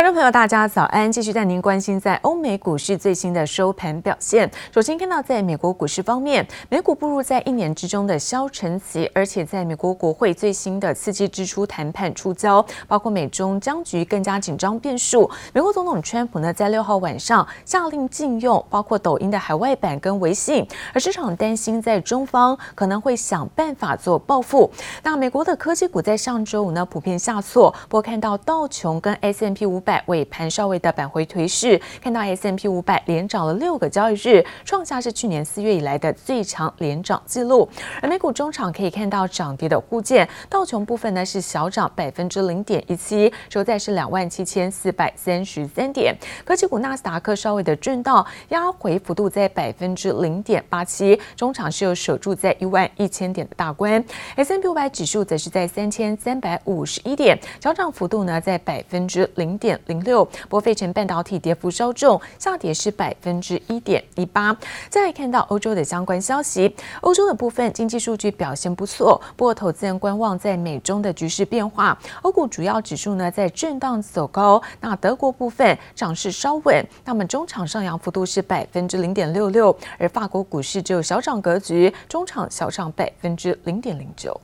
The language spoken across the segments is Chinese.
观众朋友，大家早安！继续带您关心在欧美股市最新的收盘表现。首先看到，在美国股市方面，美股步入在一年之中的消沉期，而且在美国国会最新的刺激支出谈判出焦，包括美中僵局更加紧张变数。美国总统川普呢，在六号晚上下令禁用包括抖音的海外版跟微信，而市场担心在中方可能会想办法做报复。那美国的科技股在上周五呢，普遍下挫，不过看到道琼跟 S M P 五百尾盘稍微的扳回颓势，看到 S&P 五百连涨了六个交易日，创下是去年四月以来的最长连涨记录。而美股中场可以看到涨跌的互见，道琼部分呢是小涨百分之零点一七，收在是两万七千四百三十三点。科技股纳斯达克稍微的震荡，压回幅度在百分之零点八七，中场是有守住在一万一千点的大关。S&P 五百指数则是在三千三百五十一点，小涨幅度呢在百分之零点。点零六，波费城半导体跌幅稍重，下跌是百分之一点一八。再来看到欧洲的相关消息，欧洲的部分经济数据表现不错，不过投资人观望在美中的局势变化。欧股主要指数呢在震荡走高，那德国部分涨势稍稳，那么中场上扬幅度是百分之零点六六，而法国股市只有小涨格局，中场小涨百分之零点零九。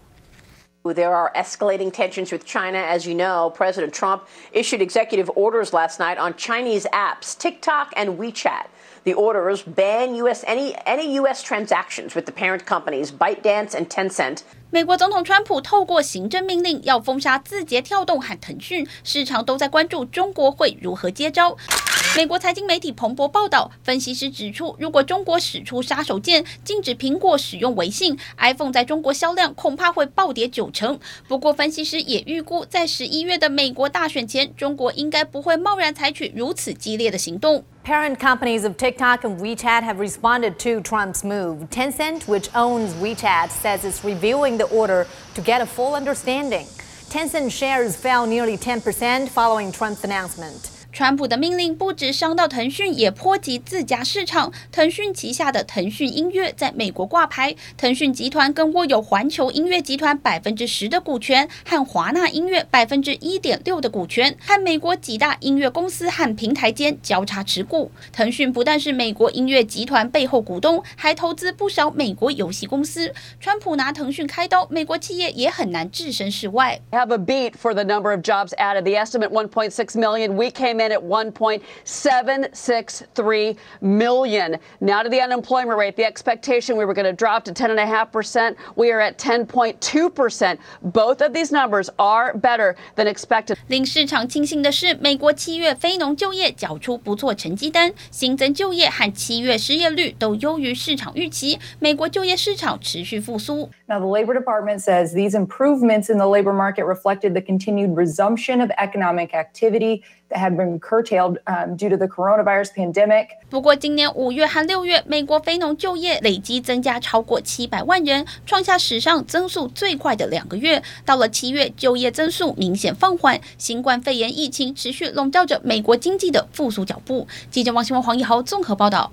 There are escalating tensions with China. As you know, President Trump issued executive orders last night on Chinese apps, TikTok and WeChat. The orders ban US any any US transactions with the parent companies ByteDance and Tencent. 美国总统川普透过行政命令要封杀字节跳动和腾讯，市场都在关注中国会如何接招。 美国财经媒体彭博报道，分析师指出，如果中国使出杀手锏，禁止苹果使用微信，iPhone 在中国销量恐怕会暴跌九成。不过，分析师也预估，在十一月的美国大选前，中国应该不会贸然采取如此激烈的行动。Parent companies of TikTok and WeChat have responded to Trump's move. Tencent, which owns WeChat, says it's reviewing the order to get a full understanding. Tencent shares fell nearly 10% following Trump's announcement. 川普的命令不止伤到腾讯，也波及自家市场。腾讯旗下的腾讯音乐在美国挂牌，腾讯集团更握有环球音乐集团百分之十的股权，和华纳音乐百分之一点六的股权，和美国几大音乐公司和平台间交叉持股。腾讯不但是美国音乐集团背后股东，还投资不少美国游戏公司。川普拿腾讯开刀，美国企业也很难置身事外。Have a beat for the number of jobs added. The estimate 1.6 million. We came in. at 1.763 million. Now to the unemployment rate. The expectation we were going to drop to 10.5%. We are at 10.2%. Both of these numbers are better than expected. 令市场庆幸的是，美国七月非农就业缴出不错成绩单，新增就业和七月失业率都优于市场预期。美国就业市场持续复苏。Now, the Labor Department says these improvements in the labor market reflected the continued resumption of economic activity That had been curtailed due to the coronavirus pandemic. 不过，今年五月和六月，美国非农就业累计增加超过七百万人，创下史上增速最快的两个月。到了七月，就业增速明显放缓，新冠肺炎疫情持续笼罩着美国经济的复苏脚步。记者王新文、黄奕豪综合报道。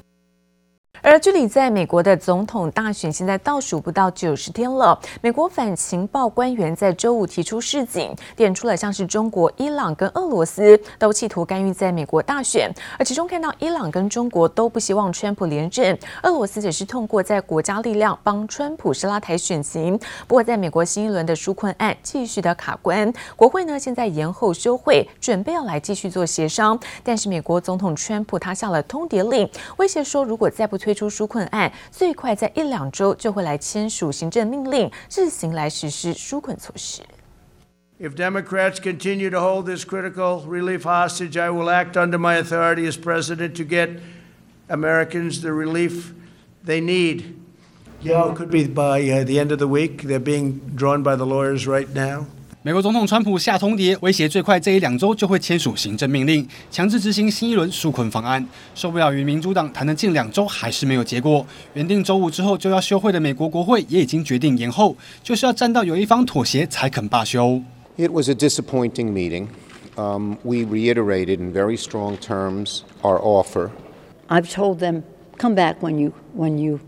而距离在美国的总统大选现在倒数不到九十天了，美国反情报官员在周五提出示警，点出了像是中国、伊朗跟俄罗斯都企图干预在美国大选，而其中看到伊朗跟中国都不希望川普连任，俄罗斯只是通过在国家力量帮川普是拉台选情。不过，在美国新一轮的纾困案继续的卡关，国会呢现在延后休会，准备要来继续做协商，但是美国总统川普他下了通牒令，威胁说如果再不推。推出纾困案，最快在一两周就会来签署行政命令，自行来实施纾困措施。If Democrats continue to hold this critical relief hostage, I will act under my authority as president to get Americans the relief they need. Yeah, it could be by the end of the week. They're being drawn by the lawyers right now. 美国总统川普下通牒，威胁最快这一两周就会签署行政命令，强制执行新一轮纾困方案。受不了与民主党谈了近两周还是没有结果，原定周五之后就要休会的美国国会也已经决定延后，就是要站到有一方妥协才肯罢休。It was a disappointing meeting. Um, we reiterated in very strong terms our offer. I've told them, come back when you when you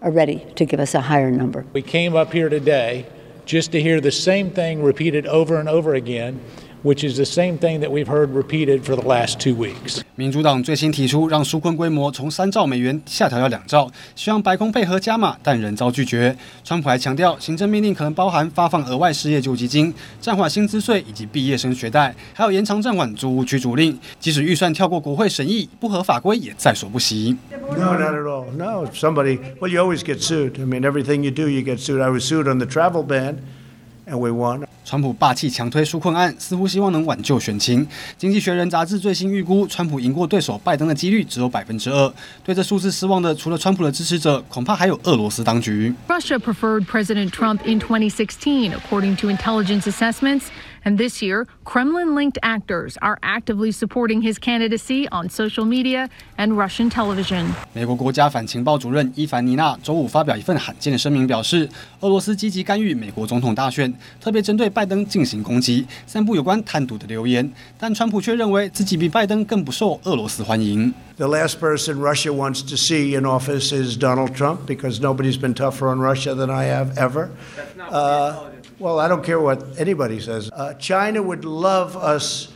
are ready to give us a higher number. We came up here today. Just to hear the same thing repeated over and over again, which is the same thing that we've heard repeated for the last two weeks. 民主党最新提出让纾困规模从三兆美元下调到两兆，希望白宫配合加码，但仍遭拒绝。川普还强调，行政命令可能包含发放额外失业救济金、暂缓薪资税以及毕业生学贷，还有延长暂缓租屋居住令。即使预算跳过国会审议，不合法规也在所不惜。No, not at all. No, somebody. Well, you always get sued. I mean, everything you do, you get sued. I was sued on the travel ban. And we won. 川普霸气强推纾困案，似乎希望能挽救选情。经济学人杂志最新预估，川普赢过对手拜登的几率只有百分之二。对这数字失望的，除了川普的支持者，恐怕还有俄罗斯当局。Russia preferred President Trump in 2016, according to intelligence assessments. And this year, Kremlin linked actors are actively supporting his candidacy on social media and Russian television. 美国国家反情报主任伊凡尼娜周五发表一份罕见的声明，表示俄罗斯积极干预美国总统大选，特别针对拜登进行攻击，散布有关贪渎的流言。但川普却认为自己比拜登更不受俄罗斯欢迎。The last person Russia wants to see in office is Donald Trump because nobody's been tougher on Russia than I have ever. Uh, Well, I don't care what anybody says. Uh, China would love us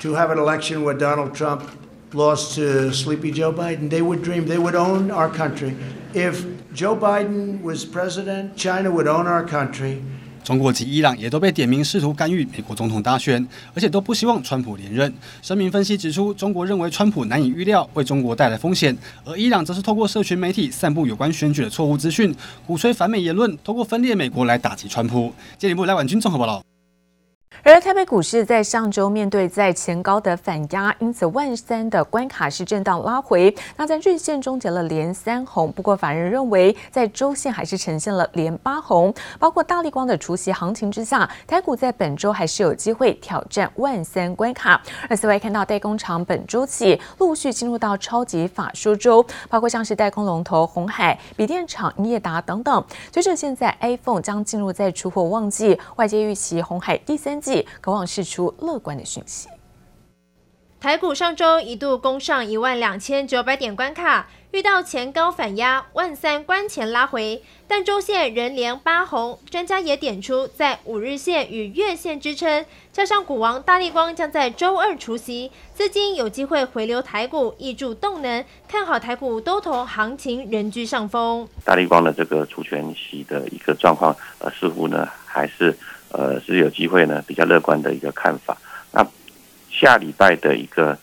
to have an election where Donald Trump lost to Sleepy Joe Biden. They would dream, they would own our country. If Joe Biden was president, China would own our country. 中国及伊朗也都被点名试图干预美国总统大选，而且都不希望川普连任。声明分析指出，中国认为川普难以预料，为中国带来风险；而伊朗则是透过社群媒体散布有关选举的错误资讯，鼓吹反美言论，通过分裂美国来打击川普。接连部赖婉君综合报道。而台北股市在上周面对在前高的反压，因此万三的关卡是震荡拉回。那在日线终结了连三红，不过法人认为在周线还是呈现了连八红。包括大立光的除息行情之下，台股在本周还是有机会挑战万三关卡。而此外看到代工厂本周起陆续进入到超级法说周，包括像是代工龙头红海、笔电厂英业达等等。随着现在 iPhone 将进入在出货旺季，外界预期红海第三季。渴望释出乐观的讯息。台股上周一度攻上一万两千九百点关卡，遇到前高反压，万三关前拉回，但周线仍连八红。专家也点出，在五日线与月线支撑，加上股王大力光将在周二除息，资金有机会回流台股，挹注动能，看好台股多头行情仍居上风。大力光的这个除权息的一个状况，呃，似乎呢还是。呃，是有机会呢，比较乐观的一个看法。那下礼拜的一个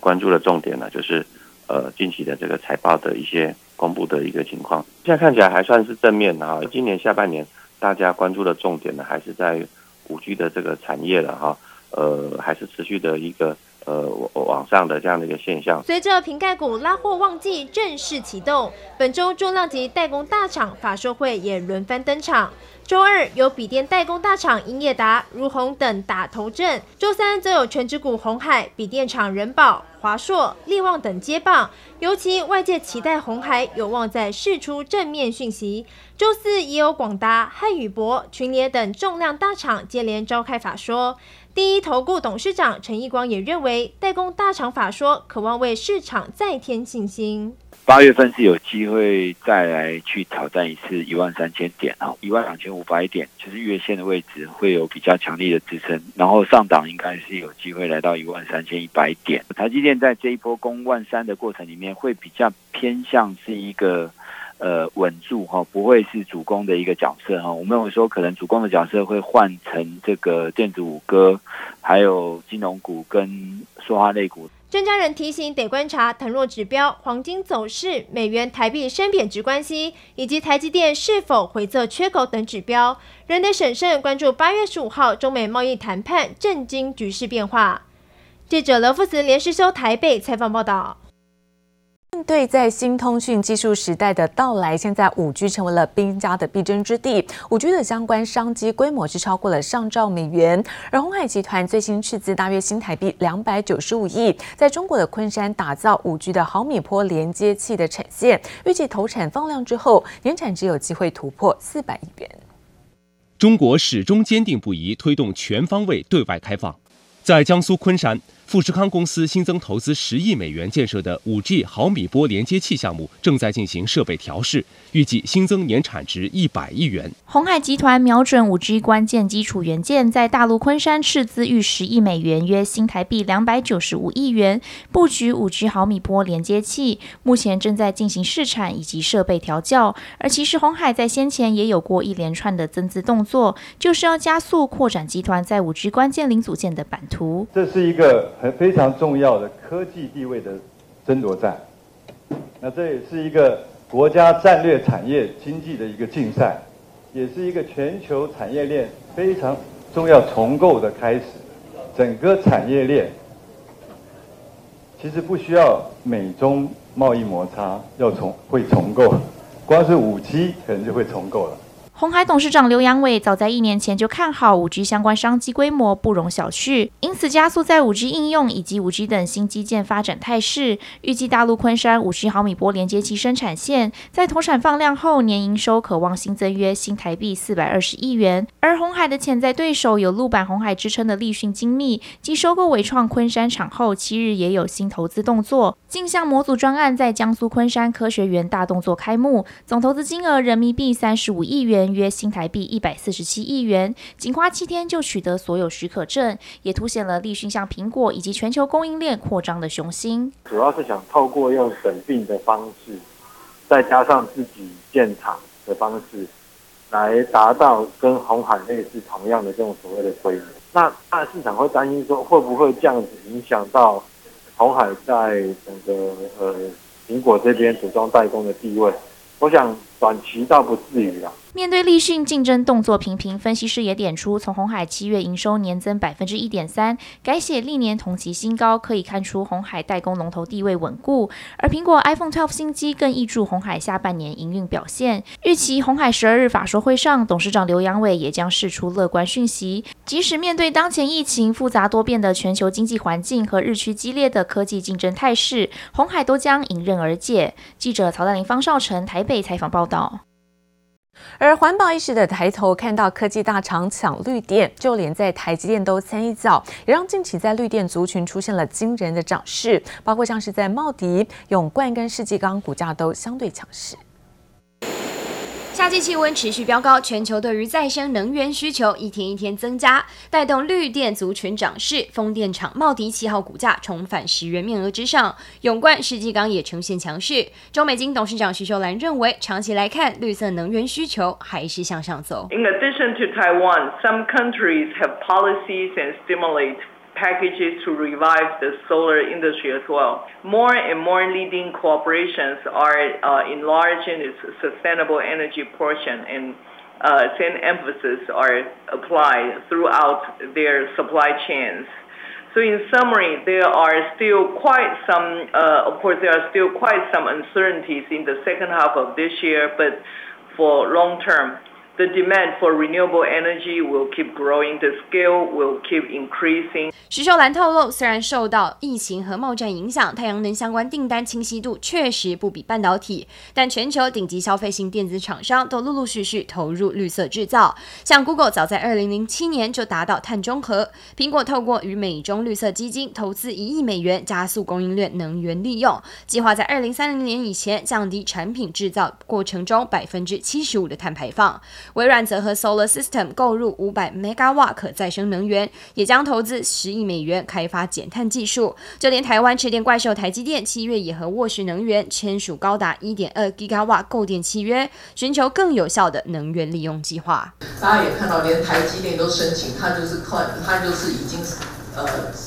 关注的重点呢，就是呃近期的这个财报的一些公布的一个情况。现在看起来还算是正面的哈。今年下半年大家关注的重点呢，还是在五 G 的这个产业了哈。呃，还是持续的一个呃往上的这样的一个现象。随着瓶盖股拉货旺季正式启动，本周重量级代工大厂法说会也轮番登场。周二有笔电代工大厂英业达、如虹等打头阵，周三则有全职股红海、笔电厂仁宝、华硕、力旺等接棒。尤其外界期待红海有望在释出正面讯息。周四也有广达、汉宇博、群联等重量大厂接连召开法说。第一投顾董事长陈义光也认为，代工大厂法说渴望为市场再添信心。八月份是有机会再来去挑战一次一万三千点啊，一万两千五百点，就是月线的位置会有比较强力的支撑，然后上档应该是有机会来到一万三千一百点。台积电在这一波攻万三的过程里面，会比较偏向是一个呃稳住哈，不会是主攻的一个角色哈。我们有说可能主攻的角色会换成这个电子五哥，还有金融股跟塑化类股。专家人提醒，得观察腾弱指标、黄金走势、美元台币升贬值关系，以及台积电是否回测缺口等指标，仍得审慎关注八月十五号中美贸易谈判震惊局势变化。记者刘富慈连续收台北采访报道。面对在新通讯技术时代的到来，现在五 G 成为了兵家的必争之地。五 G 的相关商机规模是超过了上兆美元，而鸿海集团最新斥资大约新台币两百九十五亿，在中国的昆山打造五 G 的毫米波连接器的产线，预计投产放量之后，年产值有机会突破四百亿元。中国始终坚定不移推动全方位对外开放，在江苏昆山。富士康公司新增投资十亿美元建设的五 G 毫米波连接器项目正在进行设备调试，预计新增年产值一百亿元。鸿海集团瞄准五 G 关键基础元件，在大陆昆山斥资逾十亿美元，约新台币两百九十五亿元，布局五 G 毫米波连接器，目前正在进行试产以及设备调教。而其实鸿海在先前也有过一连串的增资动作，就是要加速扩展集团在五 G 关键零组件的版图。这是一个非常重要的科技地位的争夺战，那这也是一个国家战略产业经济的一个竞赛，也是一个全球产业链非常重要重构的开始。整个产业链其实不需要美中贸易摩擦要重会重构，光是五 G 可能就会重构了。鸿海董事长刘扬伟早在一年前就看好五 G 相关商机规模不容小觑，因此加速在五 G 应用以及五 G 等新基建发展态势。预计大陆昆山五 G 毫米波连接器生产线在投产放量后，年营收可望新增约新台币四百二十亿元。而鸿海的潜在对手有陆版鸿海之称的立讯精密，继收购伟创昆山厂后，七日也有新投资动作。镜像模组专案在江苏昆山科学园大动作开幕，总投资金额人民币三十五亿元。约新台币一百四十七亿元，仅花七天就取得所有许可证，也凸显了立讯向苹果以及全球供应链扩张的雄心。主要是想透过用审并的方式，再加上自己建厂的方式，来达到跟红海类似同样的这种所谓的规模。那那市场会担心说，会不会这样子影响到红海在整个呃苹果这边组装代工的地位？我想短期倒不至于啦。面对立讯竞争动作频频，分析师也点出，从鸿海七月营收年增百分之一点三，改写历年同期新高，可以看出鸿海代工龙头地位稳固。而苹果 iPhone 12新机更挹注鸿海下半年营运表现。预期鸿海十二日法说会上，董事长刘扬伟也将释出乐观讯息。即使面对当前疫情复杂多变的全球经济环境和日趋激烈的科技竞争态势，鸿海都将迎刃而解。记者曹黛玲、方少成台北采访报道。而环保意识的抬头，看到科技大厂抢绿电，就连在台积电都参与造，也让近期在绿电族群出现了惊人的涨势，包括像是在茂迪、永冠跟世纪钢股价都相对强势。夏季气温持续飙高，全球对于再生能源需求一天一天增加，带动绿电族群涨势。风电厂茂迪七号股价重返十元面额之上，永冠、世纪港也呈现强势。中美金董事长徐秀兰认为，长期来看，绿色能源需求还是向上走。In addition to Taiwan, some countries have policies and stimulate packages to revive the solar industry as well. More and more leading corporations are uh, enlarging its sustainable energy portion and uh, same emphasis are applied throughout their supply chains. So in summary, there are still quite some, uh, of course, there are still quite some uncertainties in the second half of this year, but for long term, The demand for renewable energy will keep growing. The scale will keep increasing. 徐秀兰透露，虽然受到疫情和贸易战影响，太阳能相关订单清晰度确实不比半导体，但全球顶级消费性电子厂商都陆陆续续投入绿色制造。像 Google 早在2007年就达到碳中和，苹果透过与美中绿色基金投资一亿美元，加速供应链能源利用，计划在2030年以前降低产品制造过程中百分之七十五的碳排放。微软则和 Solar System 购入五百 Megawatt 可再生能源，也将投资十亿美元开发减碳技术。就连台湾吃电怪兽台积电七月也和沃旭能源签署高达一点二 Gigawatt 购电契约，寻求更有效的能源利用计划。大家也看到，连台积电都申请，它就是靠，它就是已经呃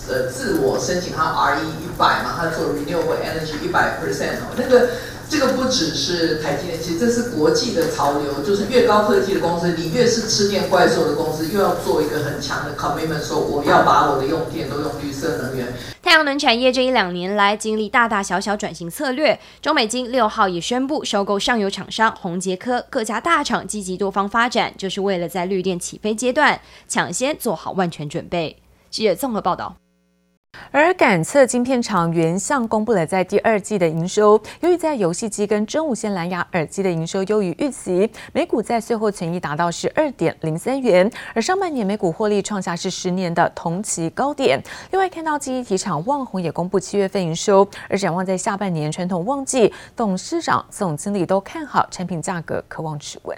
呃自我申请，它 RE 一百嘛，它做 Renewable Energy 一百 percent 哦，那个。这个不只是台积电，其实这是国际的潮流，就是越高科技的公司，你越是吃电怪兽的公司，又要做一个很强的 commitment，说我要把我的用电都用绿色能源。太阳能产业这一两年来经历大大小小转型策略，中美金六号也宣布收购上游厂商宏杰科，各家大厂积极多方发展，就是为了在绿电起飞阶段抢先做好万全准备。记者综合报道。而感测晶片厂原相公布了在第二季的营收，由于在游戏机跟真无线蓝牙耳机的营收优于预期，每股在最后存益达到十二点零三元，而上半年每股获利创下是十年的同期高点。另外看到记忆体厂旺宏也公布七月份营收，而展望在下半年传统旺季，董事长、总经理都看好产品价格，可望持稳。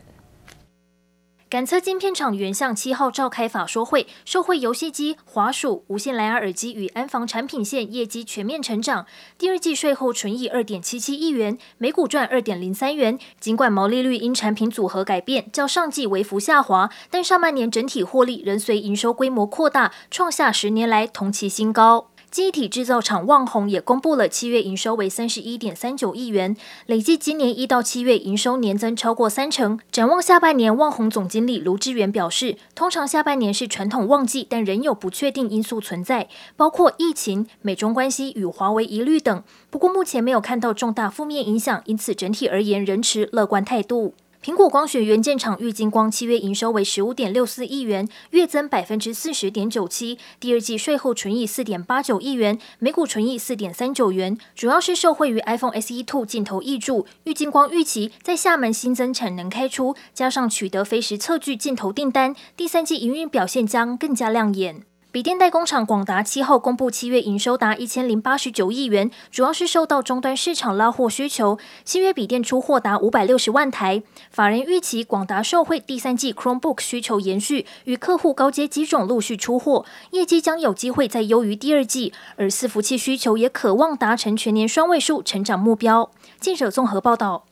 感测晶片厂原相七号召开法说会，受惠游戏机、滑鼠、无线蓝牙耳机与安防产品线业绩全面成长，第二季税后纯益二点七七亿元，每股赚二点零三元。尽管毛利率因产品组合改变，较上季微幅下滑，但上半年整体获利仍随营收规模扩大，创下十年来同期新高。记忆体制造厂旺宏也公布了七月营收为三十一点三九亿元，累计今年一到七月营收年增超过三成。展望下半年，旺宏总经理卢志远表示，通常下半年是传统旺季，但仍有不确定因素存在，包括疫情、美中关系与华为疑虑等。不过目前没有看到重大负面影响，因此整体而言仍持乐观态度。苹果光学元件厂玉晶光七月营收为十五点六四亿元，月增百分之四十点九七。第二季税后纯益四点八九亿元，每股纯益四点三九元，主要是受惠于 iPhone SE Two 镜头挹注。玉晶光预期在厦门新增产能开出，加上取得飞时测距镜头订单，第三季营运表现将更加亮眼。笔电代工厂广达七号公布七月营收达一千零八十九亿元，主要是受到终端市场拉货需求。七月笔电出货达五百六十万台。法人预期广达受惠第三季 Chromebook 需求延续，与客户高阶机种陆续出货，业绩将有机会再优于第二季。而伺服器需求也可望达成全年双位数成长目标。记者综合报道。